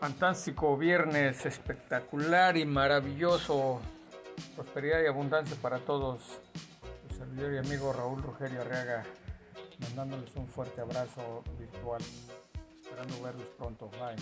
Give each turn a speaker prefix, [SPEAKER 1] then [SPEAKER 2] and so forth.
[SPEAKER 1] Fantástico viernes, espectacular y maravilloso. Prosperidad y abundancia para todos. Su servidor y amigo Raúl Rogerio Arriaga, mandándoles un fuerte abrazo virtual. Esperando verlos pronto. Bye.